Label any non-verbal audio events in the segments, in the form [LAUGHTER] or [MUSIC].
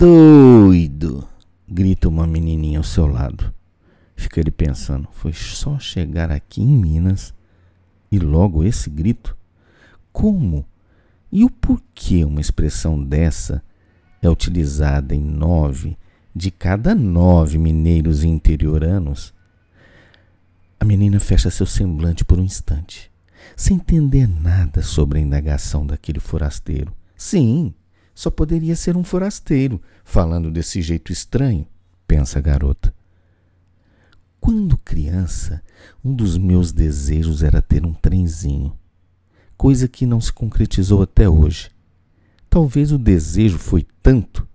doido! grita uma menininha ao seu lado. Fica ele pensando: foi só chegar aqui em Minas e logo esse grito? Como? E o porquê uma expressão dessa é utilizada em nove de cada nove mineiros interioranos? A menina fecha seu semblante por um instante, sem entender nada sobre a indagação daquele forasteiro. Sim, só poderia ser um forasteiro, falando desse jeito estranho, pensa a garota. Quando criança, um dos meus desejos era ter um trenzinho, coisa que não se concretizou até hoje. Talvez o desejo foi tanto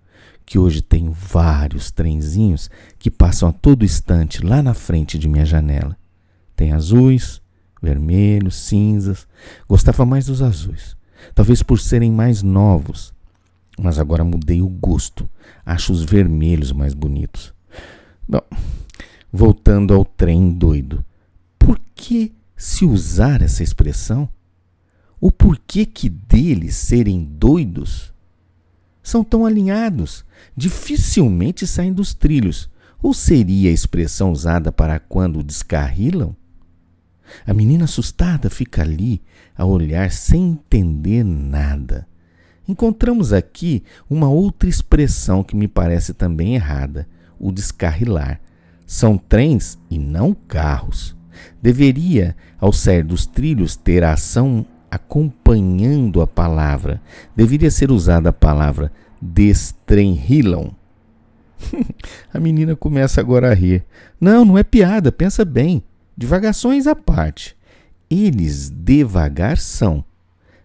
que hoje tenho vários trenzinhos que passam a todo instante lá na frente de minha janela. Tem azuis, vermelhos, cinzas. Gostava mais dos azuis, talvez por serem mais novos. Mas agora mudei o gosto. Acho os vermelhos mais bonitos. Bom, voltando ao trem doido. Por que se usar essa expressão? O porquê que deles serem doidos? São tão alinhados, dificilmente saem dos trilhos. Ou seria a expressão usada para quando descarrilam? A menina assustada fica ali a olhar sem entender nada. Encontramos aqui uma outra expressão que me parece também errada: o descarrilar. São trens e não carros. Deveria, ao sair dos trilhos, ter a ação acompanhando a palavra. Deveria ser usada a palavra destrenrilam. [LAUGHS] a menina começa agora a rir. Não, não é piada, pensa bem. Divagações à parte. Eles devagar são.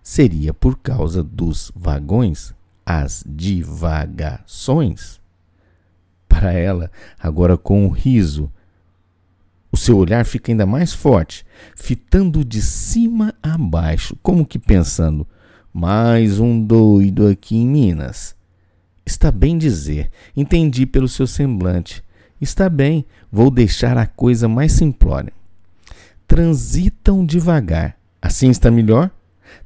Seria por causa dos vagões as divagações? Para ela, agora com o riso, o seu olhar fica ainda mais forte, fitando de cima a baixo, como que pensando: mais um doido aqui em Minas. Está bem dizer, entendi pelo seu semblante. Está bem, vou deixar a coisa mais simplória transitam devagar. Assim está melhor?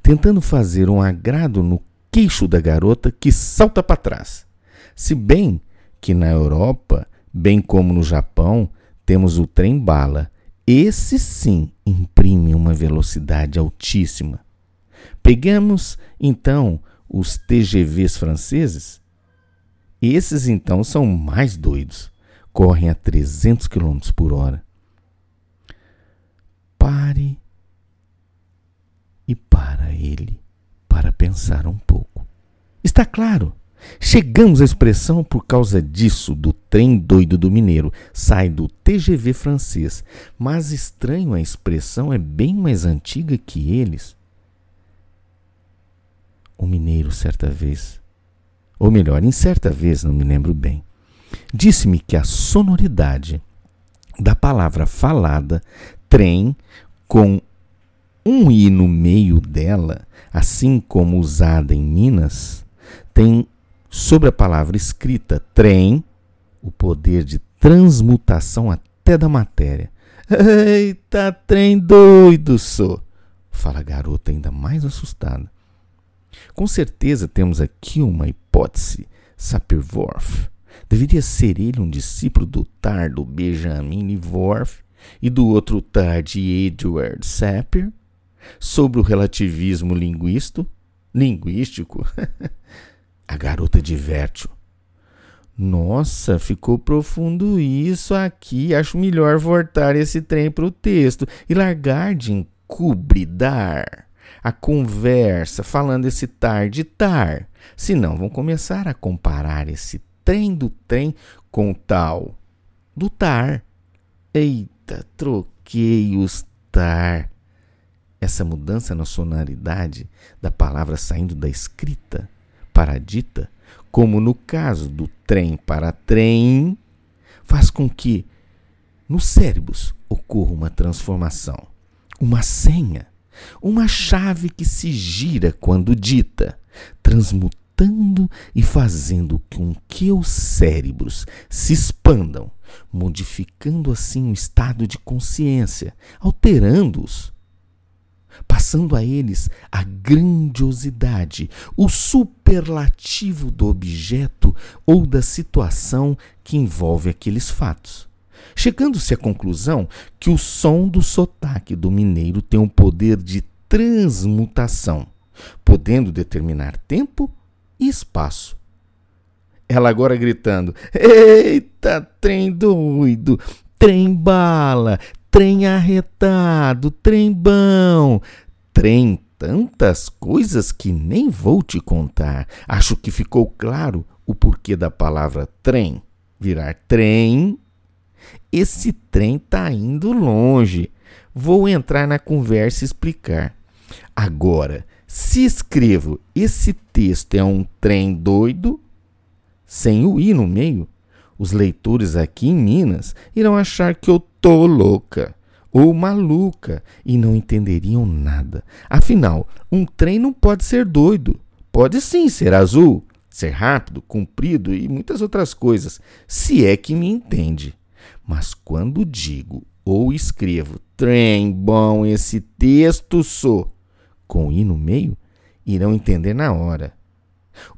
Tentando fazer um agrado no queixo da garota que salta para trás. Se bem que na Europa, bem como no Japão, temos o trem-bala. Esse sim imprime uma velocidade altíssima. Pegamos então os TGVs franceses. Esses então são mais doidos. Correm a 300 km por hora. Pare e para ele para pensar um pouco. Está claro. Chegamos à expressão por causa disso, do trem doido do mineiro. Sai do TGV francês. Mas estranho, a expressão é bem mais antiga que eles. O mineiro, certa vez, ou melhor, em certa vez, não me lembro bem, disse-me que a sonoridade da palavra falada trem com um i no meio dela, assim como usada em Minas, tem sobre a palavra escrita trem o poder de transmutação até da matéria. [LAUGHS] Eita, trem doido, sou! Fala a garota ainda mais assustada. Com certeza temos aqui uma hipótese. Sapir-Whorf. Deveria ser ele um discípulo do tardo Benjamin Worf e do outro tá de Edward Sapir, sobre o relativismo linguístico. Linguístico? [LAUGHS] A garota diverte-o. Nossa, ficou profundo isso aqui. Acho melhor voltar esse trem para o texto e largar de encubridar a conversa falando esse tar de tar. Senão vão começar a comparar esse trem do trem com o tal do tar. Eita, troquei os tar. Essa mudança na sonoridade da palavra saindo da escrita para a dita, como no caso do trem para trem, faz com que nos cérebros ocorra uma transformação, uma senha, uma chave que se gira quando dita, transmutando e fazendo com que os cérebros se expandam modificando assim o estado de consciência, alterando-os. Passando a eles a grandiosidade, o superlativo do objeto ou da situação que envolve aqueles fatos. Chegando-se à conclusão que o som do sotaque do mineiro tem um poder de transmutação, podendo determinar tempo e espaço. Ela agora gritando: Eita, trem doido, trem bala, trem arretado, trem bom, trem tantas coisas que nem vou te contar. Acho que ficou claro o porquê da palavra trem virar trem. Esse trem tá indo longe. Vou entrar na conversa e explicar. Agora, se escrevo esse texto é um trem doido, sem o i no meio, os leitores aqui em Minas irão achar que eu tô louca ou maluca e não entenderiam nada. Afinal, um trem não pode ser doido. Pode sim ser azul, ser rápido, comprido e muitas outras coisas, se é que me entende. Mas quando digo ou escrevo trem bom esse texto sou com i no meio, irão entender na hora.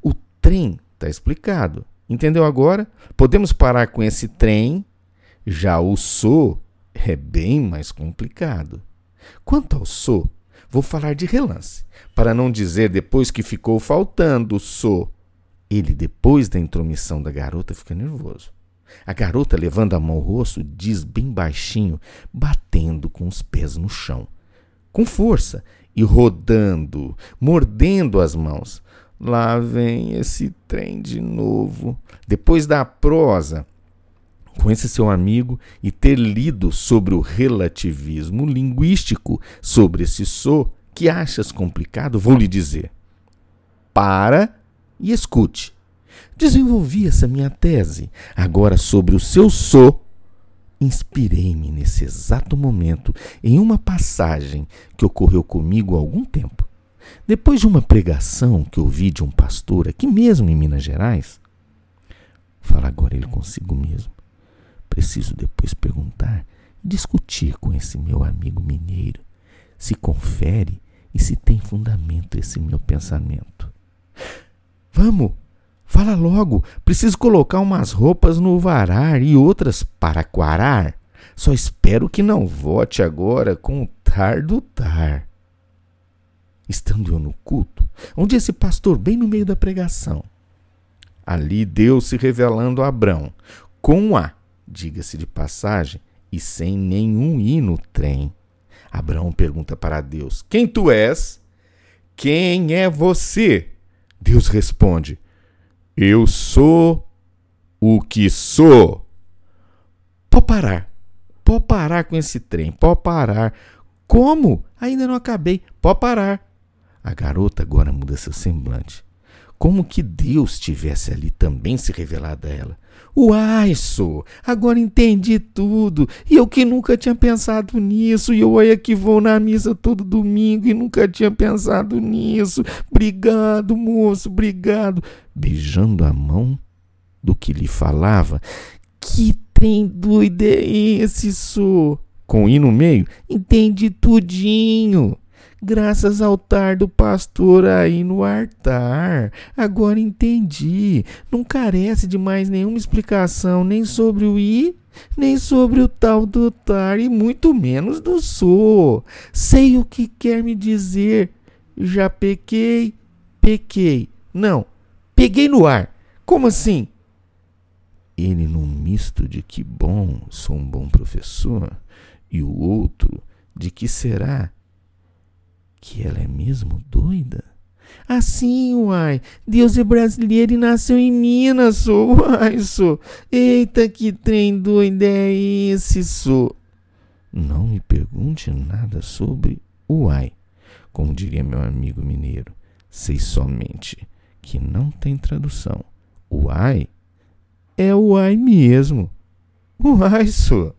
O trem está explicado. Entendeu agora? Podemos parar com esse trem. Já o sou é bem mais complicado. Quanto ao sou, vou falar de relance, para não dizer depois que ficou faltando o sou. Ele, depois da intromissão da garota, fica nervoso. A garota, levando a mão ao rosto, diz bem baixinho, batendo com os pés no chão, com força e rodando, mordendo as mãos. Lá vem esse trem de novo. Depois da prosa com esse seu amigo e ter lido sobre o relativismo linguístico, sobre esse so que achas complicado, vou lhe dizer: para e escute. Desenvolvi essa minha tese. Agora, sobre o seu so, inspirei-me nesse exato momento em uma passagem que ocorreu comigo há algum tempo. Depois de uma pregação que ouvi de um pastor aqui mesmo em Minas Gerais, fala agora ele consigo mesmo. Preciso depois perguntar discutir com esse meu amigo mineiro se confere e se tem fundamento esse meu pensamento. Vamos, fala logo. Preciso colocar umas roupas no varar e outras para quarar. Só espero que não vote agora com o tar do tar estando eu no culto, onde esse pastor, bem no meio da pregação, ali Deus se revelando a Abrão, com A, diga-se de passagem, e sem nenhum I no trem. Abraão pergunta para Deus: Quem tu és? Quem é você? Deus responde: Eu sou o que sou. Pode parar. Pode parar com esse trem. Pode parar. Como? Ainda não acabei. Pode parar. A garota agora muda seu semblante. Como que Deus tivesse ali também se revelado a ela. Uai, sou, agora entendi tudo. E eu que nunca tinha pensado nisso. E eu olha que vou na missa todo domingo e nunca tinha pensado nisso. Obrigado, moço, obrigado. Beijando a mão do que lhe falava. Que trem doido é esse, sou? Com i no meio, entendi tudinho. Graças ao tar do pastor aí no altar. Agora entendi. Não carece de mais nenhuma explicação, nem sobre o i, nem sobre o tal do tar, e muito menos do so. Sei o que quer me dizer. Já pequei, pequei. Não, peguei no ar. Como assim? Ele num misto de que bom, sou um bom professor, e o outro de que será que ela é mesmo doida? Assim, uai, Deus é brasileiro e nasceu em Minas, sou, uai, sou. Eita, que trem doido é esse, sou? Não me pergunte nada sobre uai, como diria meu amigo mineiro. Sei somente que não tem tradução. Uai é uai mesmo. Uai, sou.